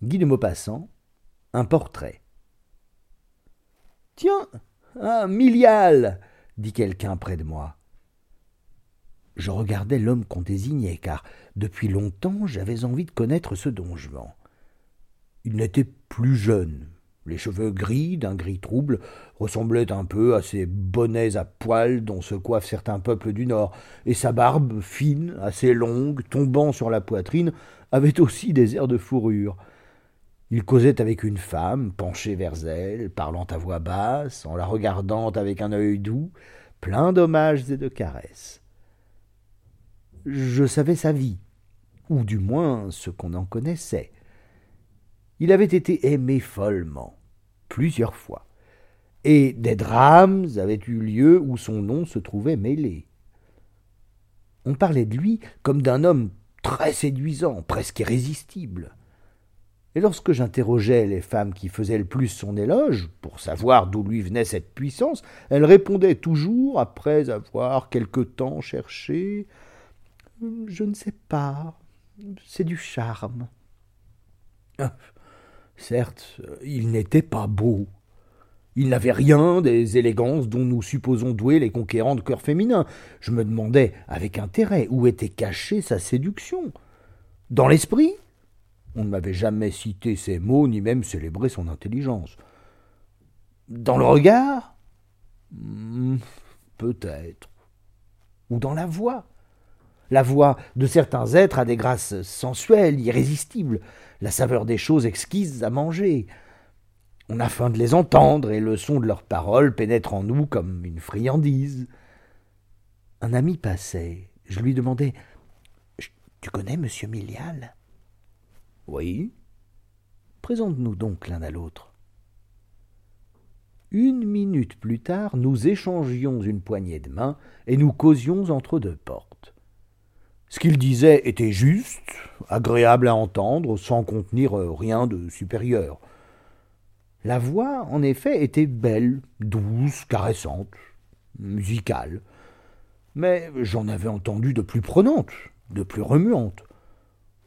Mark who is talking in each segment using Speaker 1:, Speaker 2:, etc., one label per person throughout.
Speaker 1: Guy de Maupassant, un portrait. Tiens, un milial dit quelqu'un près de moi. Je regardais l'homme qu'on désignait, car depuis longtemps j'avais envie de connaître ce don Juan. Il n'était plus jeune. Les cheveux gris, d'un gris trouble, ressemblaient un peu à ces bonnets à poils dont se coiffent certains peuples du Nord, et sa barbe, fine, assez longue, tombant sur la poitrine, avait aussi des airs de fourrure. Il causait avec une femme, penchée vers elle, parlant à voix basse, en la regardant avec un œil doux, plein d'hommages et de caresses. Je savais sa vie, ou du moins ce qu'on en connaissait. Il avait été aimé follement, plusieurs fois, et des drames avaient eu lieu où son nom se trouvait mêlé. On parlait de lui comme d'un homme très séduisant, presque irrésistible. Et lorsque j'interrogeais les femmes qui faisaient le plus son éloge, pour savoir d'où lui venait cette puissance, elles répondaient toujours, après avoir quelque temps cherché Je ne sais pas, c'est du charme. Ah, certes, il n'était pas beau. Il n'avait rien des élégances dont nous supposons doués les conquérants de cœur féminin. Je me demandais avec intérêt où était cachée sa séduction. Dans l'esprit On ne m'avait jamais cité ces mots, ni même célébré son intelligence. Dans le regard? Hmm, Peut-être. Ou dans la voix La voix de certains êtres a des grâces sensuelles, irrésistibles, la saveur des choses exquises à manger. On a faim de les entendre, et le son de leurs paroles pénètre en nous comme une friandise. Un ami passait. Je lui demandai Tu connais monsieur Milial Oui. Présente-nous donc l'un à l'autre. Une minute plus tard, nous échangions une poignée de main et nous causions entre deux portes. Ce qu'il disait était juste, agréable à entendre, sans contenir rien de supérieur. La voix, en effet, était belle, douce, caressante, musicale. Mais j'en avais entendu de plus prenantes, de plus remuantes.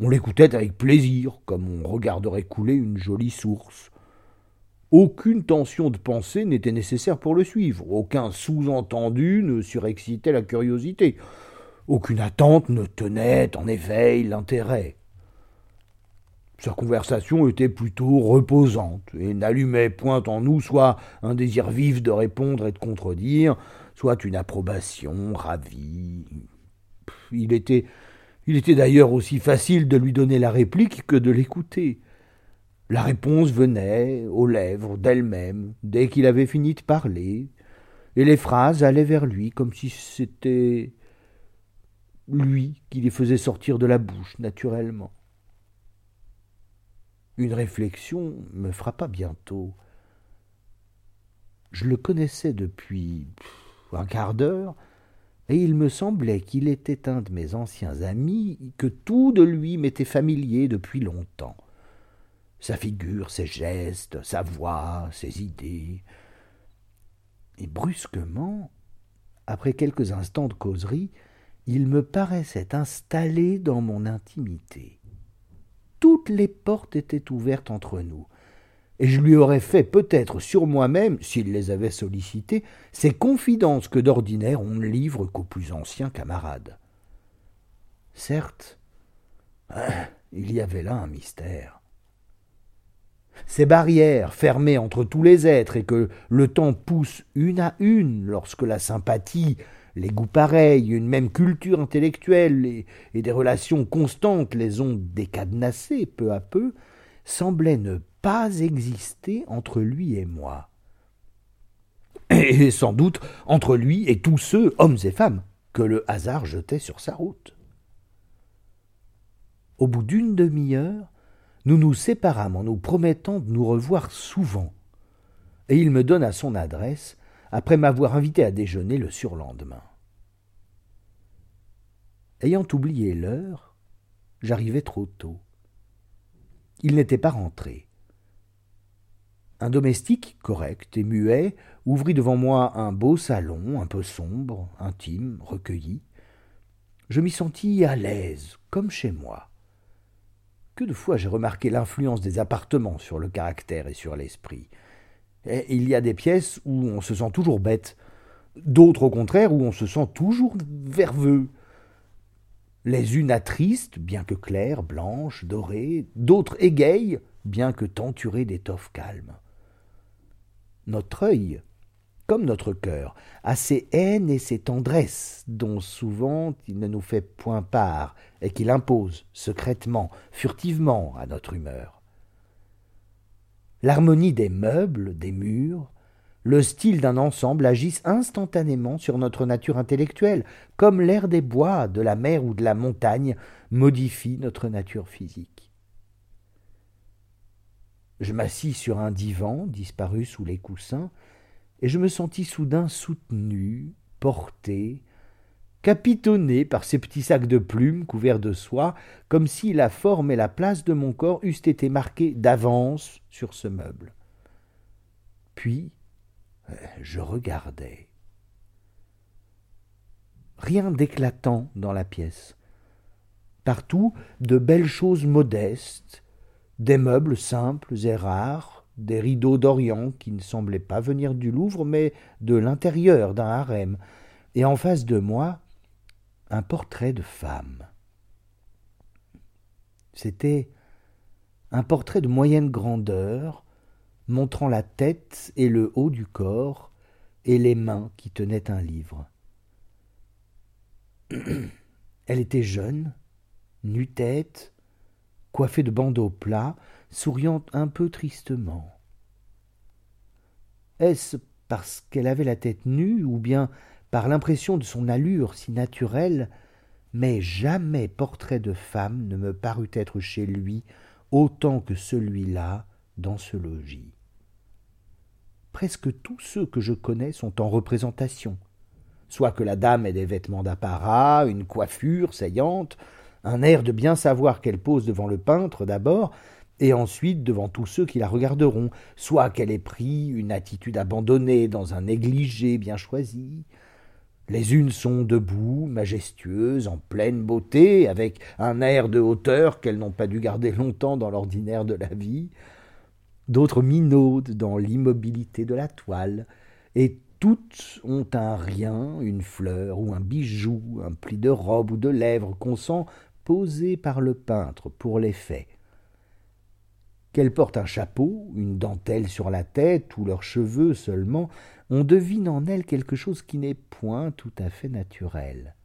Speaker 1: On l'écoutait avec plaisir, comme on regarderait couler une jolie source. Aucune tension de pensée n'était nécessaire pour le suivre, aucun sous-entendu ne surexcitait la curiosité, aucune attente ne tenait en éveil l'intérêt. Sa conversation était plutôt reposante et n'allumait point en nous soit un désir vif de répondre et de contredire, soit une approbation ravie. Il était, il était d'ailleurs aussi facile de lui donner la réplique que de l'écouter. La réponse venait aux lèvres d'elle-même dès qu'il avait fini de parler, et les phrases allaient vers lui comme si c'était lui qui les faisait sortir de la bouche naturellement. Une réflexion me frappa bientôt. Je le connaissais depuis un quart d'heure, et il me semblait qu'il était un de mes anciens amis, que tout de lui m'était familier depuis longtemps. Sa figure, ses gestes, sa voix, ses idées. Et brusquement, après quelques instants de causerie, il me paraissait installé dans mon intimité toutes les portes étaient ouvertes entre nous, et je lui aurais fait peut-être sur moi-même, s'il les avait sollicitées, ces confidences que d'ordinaire on ne livre qu'aux plus anciens camarades. Certes, il y avait là un mystère. Ces barrières fermées entre tous les êtres et que le temps pousse une à une lorsque la sympathie les goûts pareils, une même culture intellectuelle et, des relations constantes les ont décadenassés peu à peu, semblaient ne pas exister entre lui et moi. Et sans doute entre lui et tous ceux, hommes et femmes, que le hasard jetait sur sa route. Au bout d'une demi-heure, nous nous séparâmes en nous promettant de nous revoir souvent, et il me donna son adresse après m'avoir invité à déjeuner le surlendemain. Ayant oublié l'heure, j'arrivai trop tôt. Il n'était pas rentré. Un domestique, correct et muet, ouvrit devant moi un beau salon, un peu sombre, intime, recueilli. Je m'y sentis à l'aise, comme chez moi. Que de fois j'ai remarqué l'influence des appartements sur le caractère et sur l'esprit. il y a des pièces où on se sent toujours bête, d'autres au contraire où on se sent toujours verveux. Les unes attristent, bien que claires, blanches, dorées, d'autres égayent, bien que tenturées d'étoffes calmes. Notre œil, comme notre cœur, a ses haines et ses tendresses, dont souvent il ne nous fait point part, et qu'il impose, secrètement, furtivement, à notre humeur. L'harmonie des meubles, des murs, le style d'un ensemble agissent instantanément sur notre nature intellectuelle, comme l'air des bois, de la mer ou de la montagne modifie notre nature physique. Je m'assis sur un divan disparu sous les coussins, et je me sentis soudain soutenu, porté, capitonné par ces petits sacs de plumes couverts de soie, comme si la forme et la place de mon corps eussent été marquées d'avance sur ce meuble. Puis, je regardais. Rien d'éclatant dans la pièce. Partout, de belles choses modestes, des meubles simples et rares, des rideaux d'Orient qui ne semblaient pas venir du Louvre, mais de l'intérieur d'un harem, et en face de moi, un portrait de femme. C'était un portrait de moyenne grandeur, montrant la tête et le haut du corps, et les mains qui tenaient un livre. Elle était jeune, nu-tête, coiffée de bandeaux plats, souriant un peu tristement. Est-ce parce qu'elle avait la tête nue, ou bien par l'impression de son allure si naturelle, mais jamais portrait de femme ne me parut être chez lui autant que celui-là dans ce logis. Presque tous ceux que je connais sont en représentation, soit que la dame ait des vêtements d'apparat, une coiffure saillante, un air de bien savoir qu'elle pose devant le peintre d'abord, et ensuite devant tous ceux qui la regarderont, soit qu'elle ait pris une attitude abandonnée dans un négligé bien choisi. Les unes sont debout, majestueuses, en pleine beauté, avec un air de hauteur qu'elles n'ont pas dû garder longtemps dans l'ordinaire de la vie, d'autres minaudent dans l'immobilité de la toile, et toutes ont un rien, une fleur ou un bijou, un pli de robe ou de lèvres qu'on sent posé par le peintre pour l'effet. Qu'elles portent un chapeau, une dentelle sur la tête ou leurs cheveux seulement, on devine en elles quelque chose qui n'est point tout à fait naturel.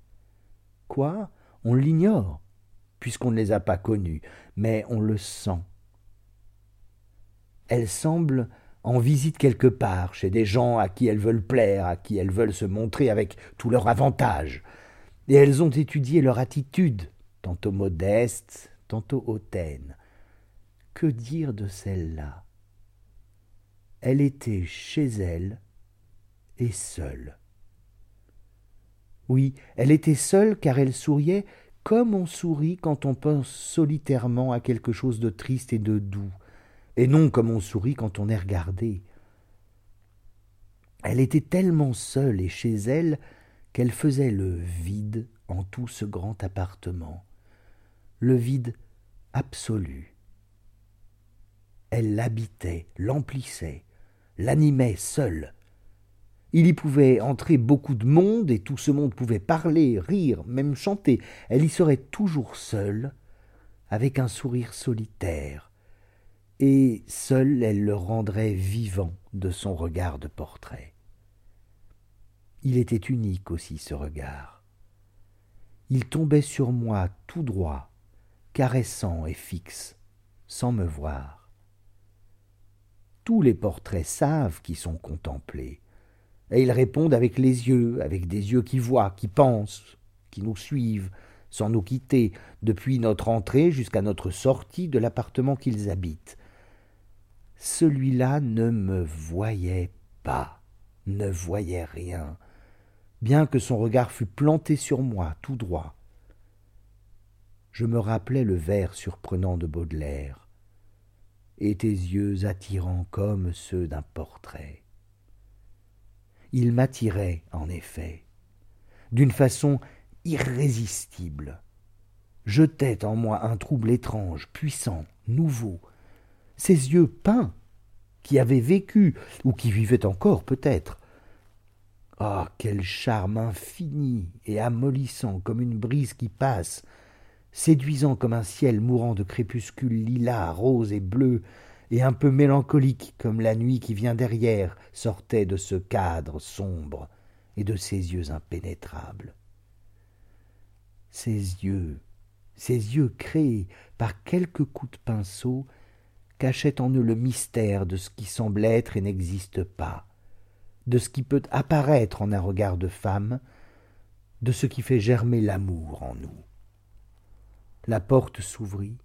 Speaker 1: Quoi? On l'ignore, puisqu'on ne les a pas connues, mais on le sent elles semblent en visite quelque part, chez des gens à qui elles veulent plaire, à qui elles veulent se montrer avec tout leur avantage. Et elles ont étudié leur attitude, tantôt modeste, tantôt hautaine. Que dire de celle-là? Elle était chez elle et seule. Oui, elle était seule car elle souriait comme on sourit quand on pense solitairement à quelque chose de triste et de doux, et non comme on sourit quand on est regardé. Elle était tellement seule et chez elle qu'elle faisait le vide en tout ce grand appartement, le vide absolu. Elle l'habitait, l'emplissait, l'animait seule. Il y pouvait entrer beaucoup de monde, et tout ce monde pouvait parler, rire, même chanter. Elle y serait toujours seule, avec un sourire solitaire, et seule elle le rendrait vivant de son regard de portrait. Il était unique aussi ce regard. Il tombait sur moi tout droit, caressant et fixe, sans me voir. Tous les portraits savent qui sont contemplés, et ils répondent avec les yeux, avec des yeux qui voient, qui pensent, qui nous suivent, sans nous quitter, depuis notre entrée jusqu'à notre sortie de l'appartement qu'ils habitent, celui-là ne me voyait pas, ne voyait rien, bien que son regard fût planté sur moi tout droit. Je me rappelais le vers surprenant de Baudelaire, et tes yeux attirants comme ceux d'un portrait. Il m'attirait, en effet, d'une façon irrésistible. jetait en moi un trouble étrange, puissant, nouveau. Ses yeux peints, qui avaient vécu, ou qui vivaient encore peut-être. Ah, quel charme infini et amollissant comme une brise qui passe, séduisant comme un ciel mourant de crépuscule lilas, rose et bleu, et un peu mélancolique comme la nuit qui vient derrière sortait de ce cadre sombre et de ses yeux impénétrables. Ses yeux, ses yeux créés par quelques coups de pinceau, cachaient en eux le mystère de ce qui semble être et n'existe pas, de ce qui peut apparaître en un regard de femme, de ce qui fait germer l'amour en nous. La porte s'ouvrit.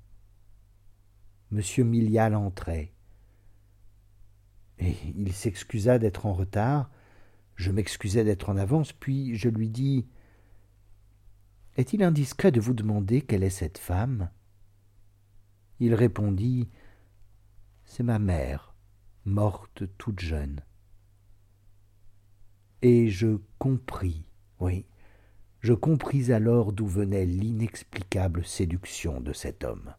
Speaker 1: Monsieur Milial entrait. Et il s'excusa d'être en retard. Je m'excusai d'être en avance, puis je lui dis Est-il indiscret de vous demander quelle est cette femme? Il répondit C'est ma mère, morte toute jeune. Et je compris, oui, je compris alors d'où venait l'inexplicable séduction de cet homme.